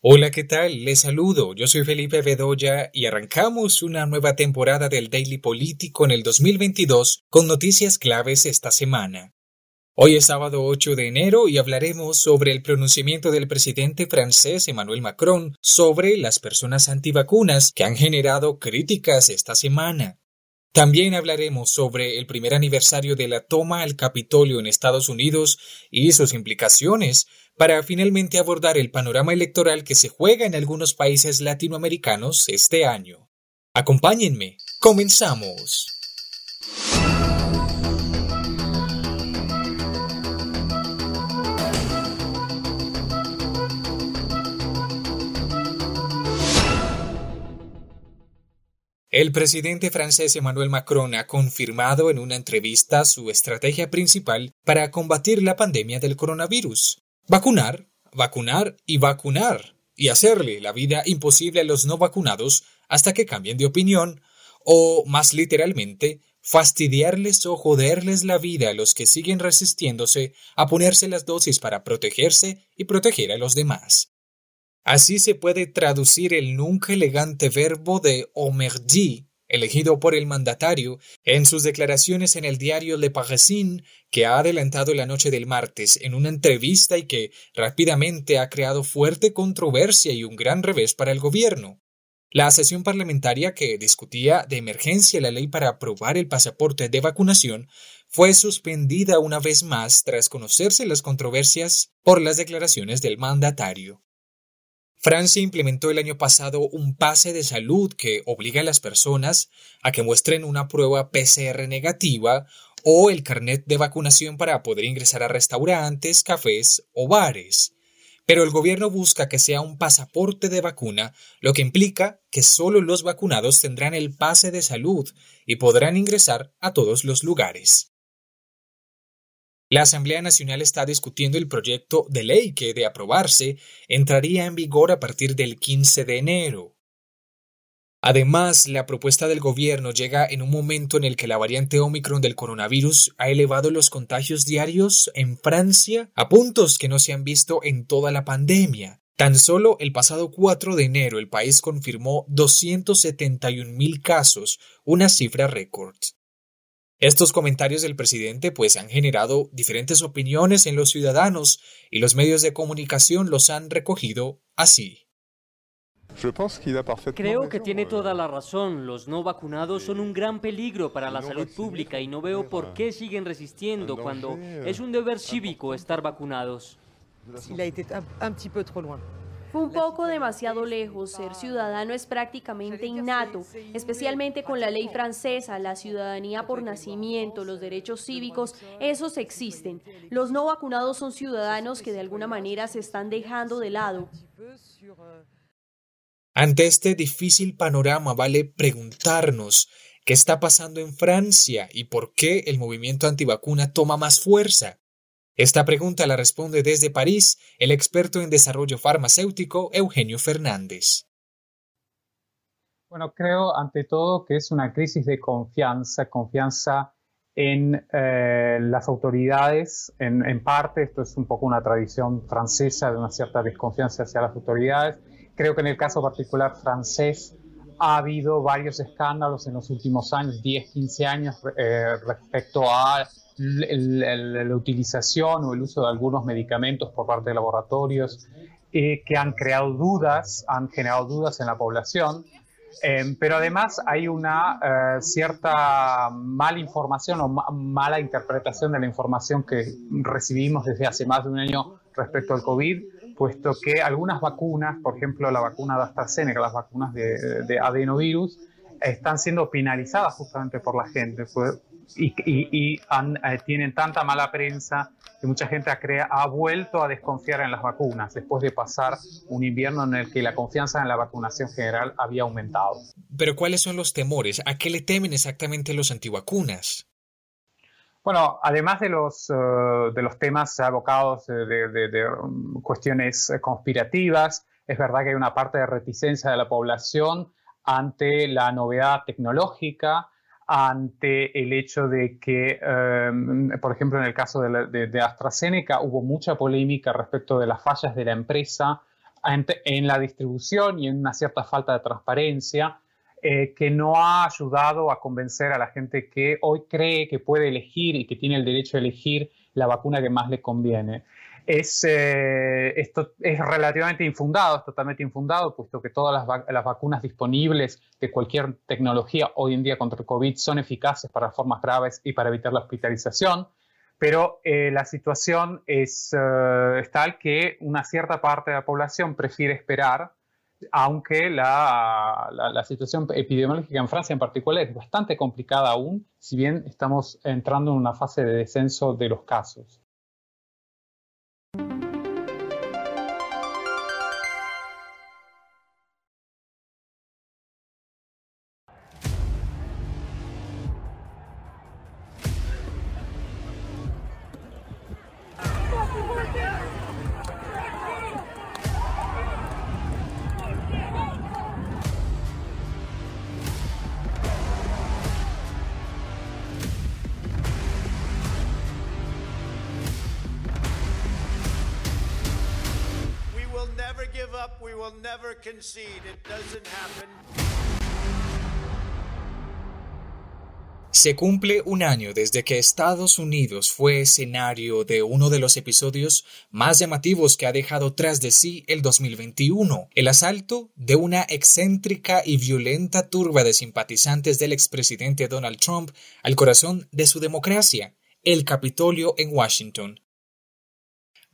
Hola, ¿qué tal? Les saludo. Yo soy Felipe Bedoya y arrancamos una nueva temporada del Daily Político en el 2022 con noticias claves esta semana. Hoy es sábado 8 de enero y hablaremos sobre el pronunciamiento del presidente francés Emmanuel Macron sobre las personas antivacunas que han generado críticas esta semana. También hablaremos sobre el primer aniversario de la toma al Capitolio en Estados Unidos y sus implicaciones para finalmente abordar el panorama electoral que se juega en algunos países latinoamericanos este año. Acompáñenme, comenzamos. El presidente francés Emmanuel Macron ha confirmado en una entrevista su estrategia principal para combatir la pandemia del coronavirus. Vacunar, vacunar y vacunar, y hacerle la vida imposible a los no vacunados hasta que cambien de opinión, o, más literalmente, fastidiarles o joderles la vida a los que siguen resistiéndose a ponerse las dosis para protegerse y proteger a los demás. Así se puede traducir el nunca elegante verbo de omerdi, elegido por el mandatario en sus declaraciones en el diario Le Parisien, que ha adelantado la noche del martes en una entrevista y que rápidamente ha creado fuerte controversia y un gran revés para el gobierno. La sesión parlamentaria que discutía de emergencia la ley para aprobar el pasaporte de vacunación fue suspendida una vez más tras conocerse las controversias por las declaraciones del mandatario. Francia implementó el año pasado un pase de salud que obliga a las personas a que muestren una prueba PCR negativa o el carnet de vacunación para poder ingresar a restaurantes, cafés o bares. Pero el gobierno busca que sea un pasaporte de vacuna, lo que implica que solo los vacunados tendrán el pase de salud y podrán ingresar a todos los lugares. La Asamblea Nacional está discutiendo el proyecto de ley que, de aprobarse, entraría en vigor a partir del 15 de enero. Además, la propuesta del gobierno llega en un momento en el que la variante Omicron del coronavirus ha elevado los contagios diarios en Francia a puntos que no se han visto en toda la pandemia. Tan solo el pasado 4 de enero el país confirmó 271.000 casos, una cifra récord. Estos comentarios del presidente pues han generado diferentes opiniones en los ciudadanos y los medios de comunicación los han recogido así. Creo que tiene toda la razón. Los no vacunados son un gran peligro para la salud pública y no veo por qué siguen resistiendo cuando es un deber cívico estar vacunados. Fue un poco demasiado lejos. Ser ciudadano es prácticamente innato, especialmente con la ley francesa, la ciudadanía por nacimiento, los derechos cívicos, esos existen. Los no vacunados son ciudadanos que de alguna manera se están dejando de lado. Ante este difícil panorama vale preguntarnos qué está pasando en Francia y por qué el movimiento antivacuna toma más fuerza. Esta pregunta la responde desde París el experto en desarrollo farmacéutico Eugenio Fernández. Bueno, creo ante todo que es una crisis de confianza, confianza en eh, las autoridades. En, en, parte, esto es un poco una tradición francesa de una cierta desconfianza hacia las autoridades. Creo que en el caso particular francés ha habido varios escándalos en los últimos años, 10, 15 años, eh, respecto a la utilización o el uso de algunos medicamentos por parte de laboratorios eh, que han creado dudas, han generado dudas en la población. Eh, pero además hay una eh, cierta mala información o mala interpretación de la información que recibimos desde hace más de un año respecto al COVID, puesto que algunas vacunas, por ejemplo la vacuna de AstraZeneca, las vacunas de, de adenovirus, están siendo penalizadas justamente por la gente y, eh, tienen tanta mala prensa que mucha gente ha, ha vuelto a desconfiar en las vacunas después de pasar un invierno en el que la confianza en la vacunación general había aumentado. Pero ¿cuáles son los temores? ¿A qué le temen exactamente los antivacunas? Bueno, además de los, eh, de los temas abocados de, de, um, cuestiones conspirativas, es verdad que hay una parte de reticencia de la población ante la novedad tecnológica, ante el hecho de que, em, por ejemplo, en el caso de, AstraZeneca hubo mucha polémica respecto de las fallas de la empresa en, la distribución y en una cierta falta de transparencia eh, que no ha ayudado a convencer a la gente que hoy cree que puede elegir y que tiene el derecho a elegir la vacuna que más le conviene. Es, eh, esto es relativamente infundado, es totalmente infundado, puesto que todas las, vacunas disponibles de cualquier tecnología hoy en día contra el COVID son eficaces para formas graves y para evitar la hospitalización pero eh, la situación es, tal que una cierta parte de la población prefiere esperar, aunque la, la, situación epidemiológica en Francia en particular es bastante complicada aún, si bien estamos entrando en una fase de descenso de los casos. Se cumple un año desde que Estados Unidos fue escenario de uno de los episodios más llamativos que ha dejado tras de sí el 2021, el asalto de una excéntrica y violenta turba de simpatizantes del expresidente Donald Trump al corazón de su democracia, el Capitolio en Washington.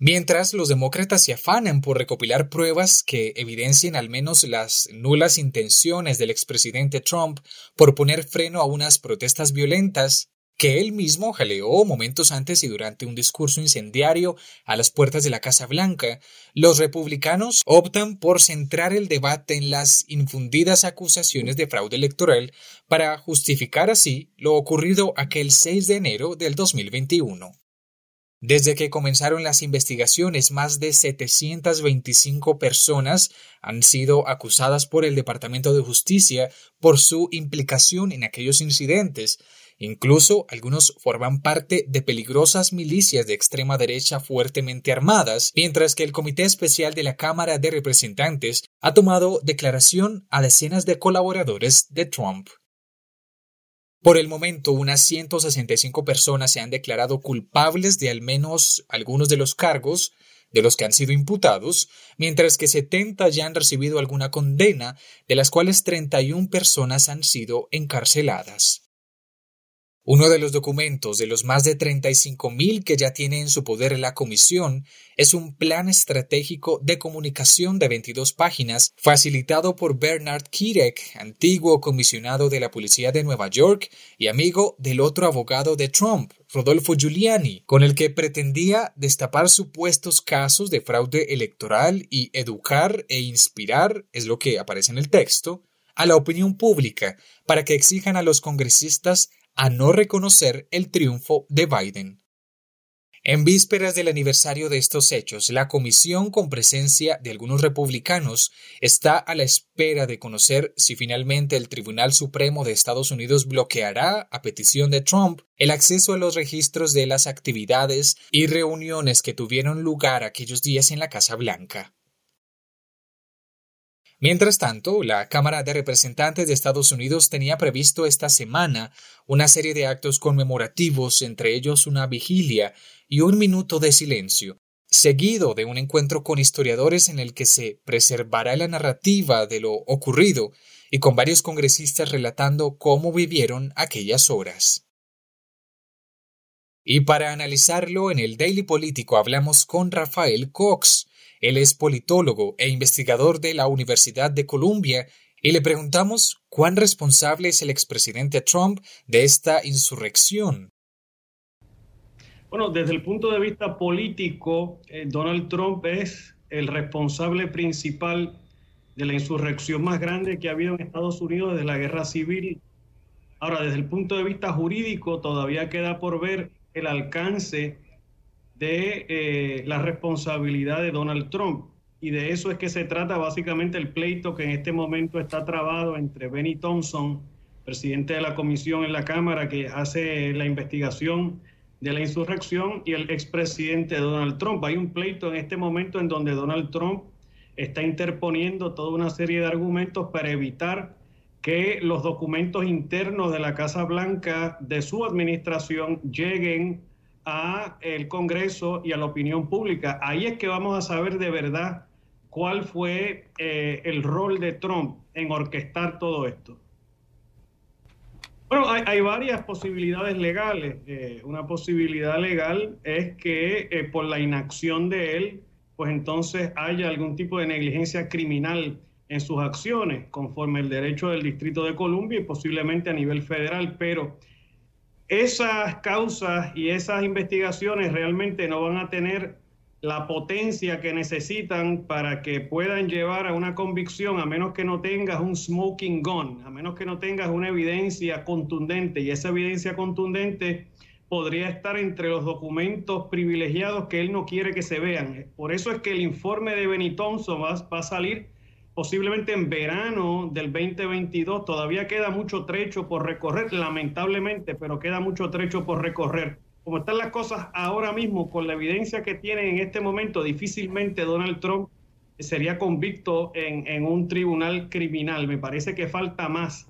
Mientras los demócratas se afanan por recopilar pruebas que evidencien al menos las nulas intenciones del expresidente Trump por poner freno a unas protestas violentas que él mismo jaleó momentos antes y durante un discurso incendiario a las puertas de la Casa Blanca, los republicanos optan por centrar el debate en las infundidas acusaciones de fraude electoral para justificar así lo ocurrido aquel 6 de enero del 2021. Desde que comenzaron las investigaciones, más de 725 personas han sido acusadas por el Departamento de Justicia por su implicación en aquellos incidentes. Incluso algunos forman parte de peligrosas milicias de extrema derecha fuertemente armadas, mientras que el Comité Especial de la Cámara de Representantes ha tomado declaración a decenas de colaboradores de Trump. Por el momento, unas 165 personas se han declarado culpables de al menos algunos de los cargos de los que han sido imputados, mientras que 70 ya han recibido alguna condena, de las cuales 31 personas han sido encarceladas. Uno de los documentos de los más de 35.000 que ya tiene en su poder la Comisión es un plan estratégico de comunicación de 22 páginas facilitado por Bernard Kirek, antiguo comisionado de la Policía de Nueva York y amigo del otro abogado de Trump, Rodolfo Giuliani, con el que pretendía destapar supuestos casos de fraude electoral y educar e inspirar, es lo que aparece en el texto, a la opinión pública para que exijan a los congresistas a no reconocer el triunfo de Biden. En vísperas del aniversario de estos hechos, la comisión, con presencia de algunos republicanos, está a la espera de conocer si finalmente el Tribunal Supremo de Estados Unidos bloqueará, a petición de Trump, el acceso a los registros de las actividades y reuniones que tuvieron lugar aquellos días en la Casa Blanca. Mientras tanto, la Cámara de Representantes de Estados Unidos tenía previsto esta semana una serie de actos conmemorativos, entre ellos una vigilia y un minuto de silencio, seguido de un encuentro con historiadores en el que se preservará la narrativa de lo ocurrido y con varios congresistas relatando cómo vivieron aquellas horas. Y para analizarlo en el Daily Político hablamos con Rafael Cox, él es politólogo e investigador de la Universidad de Columbia y le preguntamos cuán responsable es el expresidente Trump de esta insurrección. Bueno, desde el punto de vista político, eh, Donald Trump es el responsable principal de la insurrección más grande que ha habido en Estados Unidos desde la guerra civil. Ahora, desde el punto de vista jurídico, todavía queda por ver el alcance de eh, la responsabilidad de Donald Trump. Y de eso es que se trata básicamente el pleito que en este momento está trabado entre Benny Thompson, presidente de la comisión en la Cámara que hace la investigación de la insurrección, y el expresidente Donald Trump. Hay un pleito en este momento en donde Donald Trump está interponiendo toda una serie de argumentos para evitar que los documentos internos de la Casa Blanca de su administración lleguen a el Congreso y a la opinión pública. Ahí es que vamos a saber de verdad cuál fue eh, el rol de Trump en orquestar todo esto. Bueno, hay, varias posibilidades legales. Eh, una posibilidad legal es que eh, por la inacción de él, pues entonces haya algún tipo de negligencia criminal en sus acciones, conforme el derecho del Distrito de Columbia y posiblemente a nivel federal, pero esas causas y esas investigaciones realmente no van a tener la potencia que necesitan para que puedan llevar a una convicción, a menos que no tengas un smoking gun, a menos que no tengas una evidencia contundente. Y esa evidencia contundente podría estar entre los documentos privilegiados que él no quiere que se vean. Por eso es que el informe de Benny Thompson va, va a salir posiblemente en verano del 2022. Todavía queda mucho trecho por recorrer, lamentablemente, pero queda mucho trecho por recorrer como están las cosas ahora mismo, con la evidencia que tienen en este momento, difícilmente Donald Trump sería convicto en, un tribunal criminal. Me parece que falta más.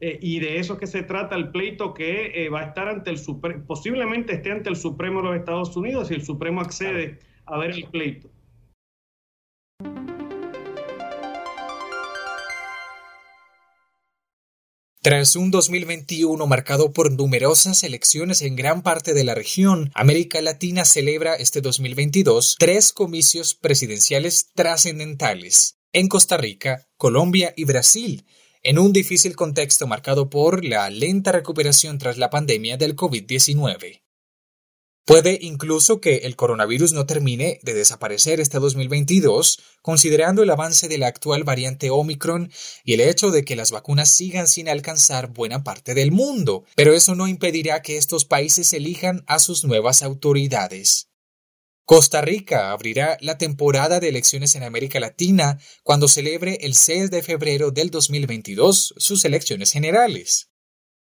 Eh, y de eso es que se trata el pleito que eh, va a estar ante el Supremo, posiblemente esté ante el Supremo de los Estados Unidos si el Supremo accede a ver el pleito. Tras un 2021 marcado por numerosas elecciones en gran parte de la región, América Latina celebra este 2022 tres comicios presidenciales trascendentales en Costa Rica, Colombia y Brasil, en un difícil contexto marcado por la lenta recuperación tras la pandemia del COVID-19. Puede incluso que el coronavirus no termine de desaparecer este 2022, considerando el avance de la actual variante Omicron y el hecho de que las vacunas sigan sin alcanzar buena parte del mundo, pero eso no impedirá que estos países elijan a sus nuevas autoridades. Costa Rica abrirá la temporada de elecciones en América Latina cuando celebre el 6 de febrero del 2022 sus elecciones generales.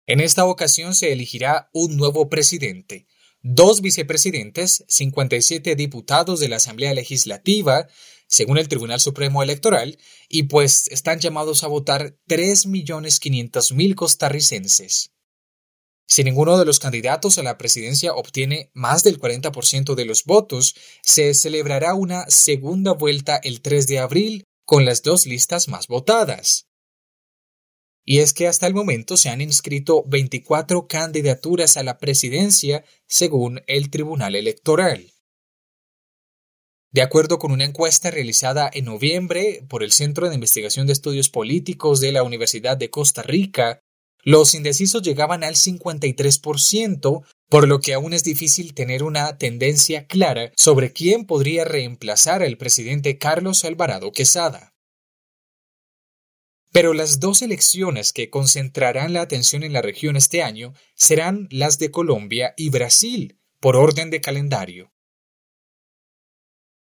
En esta ocasión se elegirá un nuevo presidente, dos vicepresidentes, 57 diputados de la Asamblea Legislativa, según el Tribunal Supremo Electoral, y pues están llamados a votar 3.500.000 costarricenses. Si ninguno de los candidatos a la presidencia obtiene más del 40% de los votos, se celebrará una segunda vuelta el 3 de abril con las dos listas más votadas y es que hasta el momento se han inscrito 24 candidaturas a la presidencia según el Tribunal Electoral. De acuerdo con una encuesta realizada en noviembre por el Centro de Investigación de Estudios Políticos de la Universidad de Costa Rica, los indecisos llegaban al 53%, por lo que aún es difícil tener una tendencia clara sobre quién podría reemplazar al presidente Carlos Alvarado Quesada. Pero las dos elecciones que concentrarán la atención en la región este año serán las de Colombia y Brasil, por orden de calendario.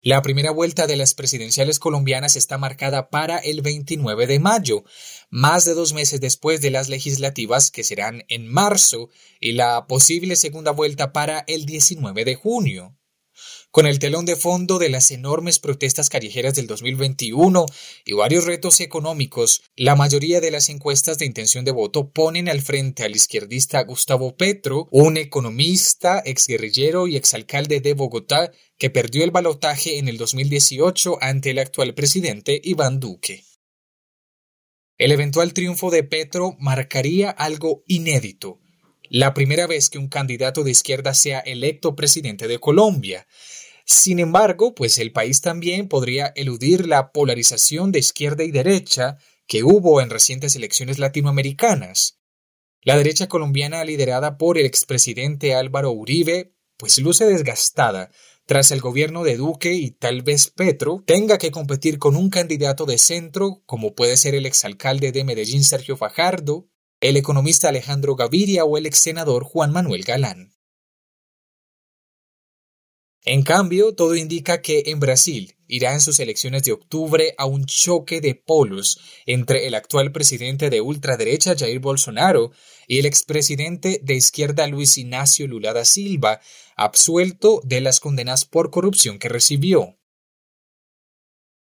La primera vuelta de las presidenciales colombianas está marcada para el 29 de mayo, más de dos meses después de las legislativas que serán en marzo y la posible segunda vuelta para el 19 de junio. Con el telón de fondo de las enormes protestas callejeras del 2021 y varios retos económicos, la mayoría de las encuestas de intención de voto ponen al frente al izquierdista Gustavo Petro, un economista, exguerrillero y exalcalde de Bogotá que perdió el balotaje en el 2018 ante el actual presidente Iván Duque. El eventual triunfo de Petro marcaría algo inédito, la primera vez que un candidato de izquierda sea electo presidente de Colombia. Sin embargo, pues el país también podría eludir la polarización de izquierda y derecha que hubo en recientes elecciones latinoamericanas. La derecha colombiana liderada por el expresidente Álvaro Uribe, pues luce desgastada tras el gobierno de Duque y tal vez Petro tenga que competir con un candidato de centro como puede ser el exalcalde de Medellín Sergio Fajardo, el economista Alejandro Gaviria o el ex senador Juan Manuel Galán. En cambio, todo indica que en Brasil irá en sus elecciones de octubre a un choque de polos entre el actual presidente de ultraderecha Jair Bolsonaro y el expresidente de izquierda Luis Ignacio Lula da Silva, absuelto de las condenas por corrupción que recibió.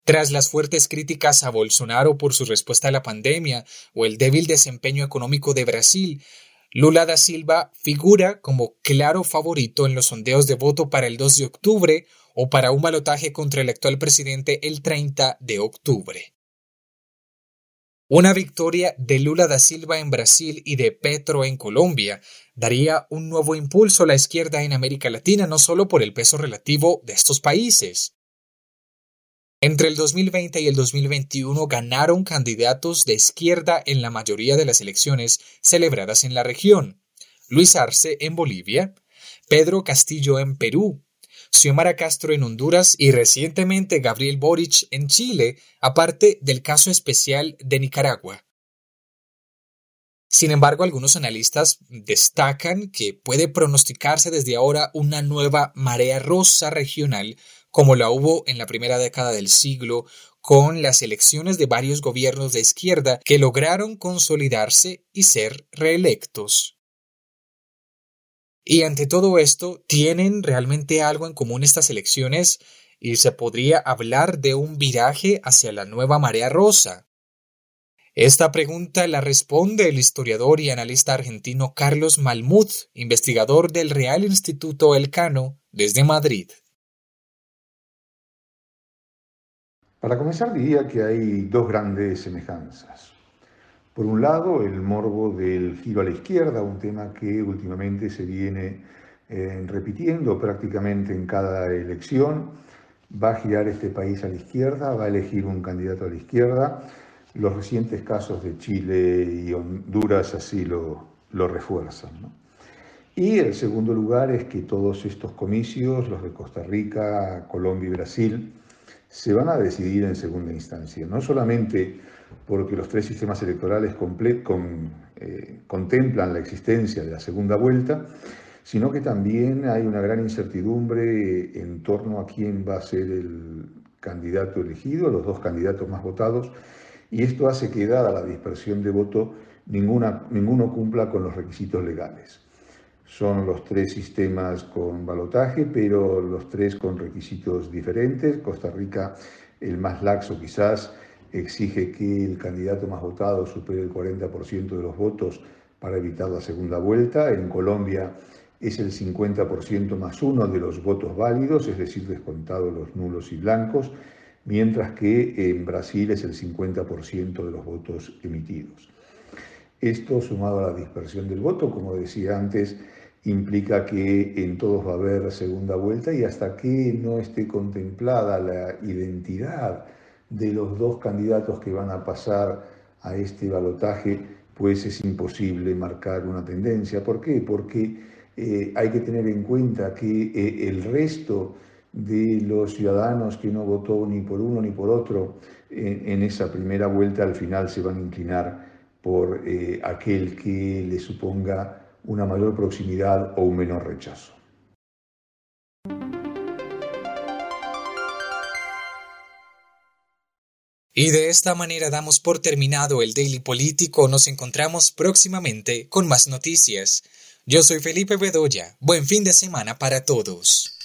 Tras las fuertes críticas a Bolsonaro por su respuesta a la pandemia o el débil desempeño económico de Brasil, Lula da Silva figura como claro favorito en los sondeos de voto para el 2 de octubre o para un balotaje contra el actual presidente el 30 de octubre. Una victoria de Lula da Silva en Brasil y de Petro en Colombia daría un nuevo impulso a la izquierda en América Latina, no solo por el peso relativo de estos países. Entre el 2020 y el 2021 ganaron candidatos de izquierda en la mayoría de las elecciones celebradas en la región. Luis Arce en Bolivia, Pedro Castillo en Perú, Xiomara Castro en Honduras y recientemente Gabriel Boric en Chile, aparte del caso especial de Nicaragua. Sin embargo, algunos analistas destacan que puede pronosticarse desde ahora una nueva marea rosa regional como la hubo en la primera década del siglo con las elecciones de varios gobiernos de izquierda que lograron consolidarse y ser reelectos. Y ante todo esto, ¿tienen realmente algo en común estas elecciones? Y se podría hablar de un viraje hacia la nueva marea rosa. Esta pregunta la responde el historiador y analista argentino Carlos Malmuth, investigador del Real Instituto Elcano desde Madrid. Para comenzar diría que hay dos grandes semejanzas. Por un lado, el morbo del giro a la izquierda, un tema que últimamente se viene eh, repitiendo prácticamente en cada elección. Va a girar este país a la izquierda, va a elegir un candidato a la izquierda los recientes casos de Chile y Honduras así lo, refuerzan. Y el segundo lugar es que todos estos comicios, los de Costa Rica, Colombia y Brasil, se van a decidir en segunda instancia, no solamente porque los tres sistemas electorales con, eh, contemplan la existencia de la segunda vuelta, sino que también hay una gran incertidumbre en torno a quién va a ser el candidato elegido, los dos candidatos más votados, y esto hace que, dada la dispersión de voto, ninguna, ninguno cumpla con los requisitos legales. Son los tres sistemas con balotaje, pero los tres con requisitos diferentes. Costa Rica, el más laxo quizás, exige que el candidato más votado supere el 40% de los votos para evitar la segunda vuelta. En Colombia es el 50% más uno de los votos válidos, es decir, descontados los nulos y blancos mientras que en Brasil es el 50% de los votos emitidos. Esto, sumado a la dispersión del voto, como decía antes, implica que en todos va a haber segunda vuelta y hasta que no esté contemplada la identidad de los dos candidatos que van a pasar a este balotaje, pues es imposible marcar una tendencia. ¿Por qué? Porque eh, hay que tener en cuenta que eh, el resto de los ciudadanos que no votó ni por uno ni por otro en, esa primera vuelta al final se van a inclinar por eh, aquel que le suponga una mayor proximidad o un menor rechazo. Y de esta manera damos por terminado el Daily Político. Nos encontramos próximamente con más noticias. Yo soy Felipe Bedoya. Buen fin de semana para todos.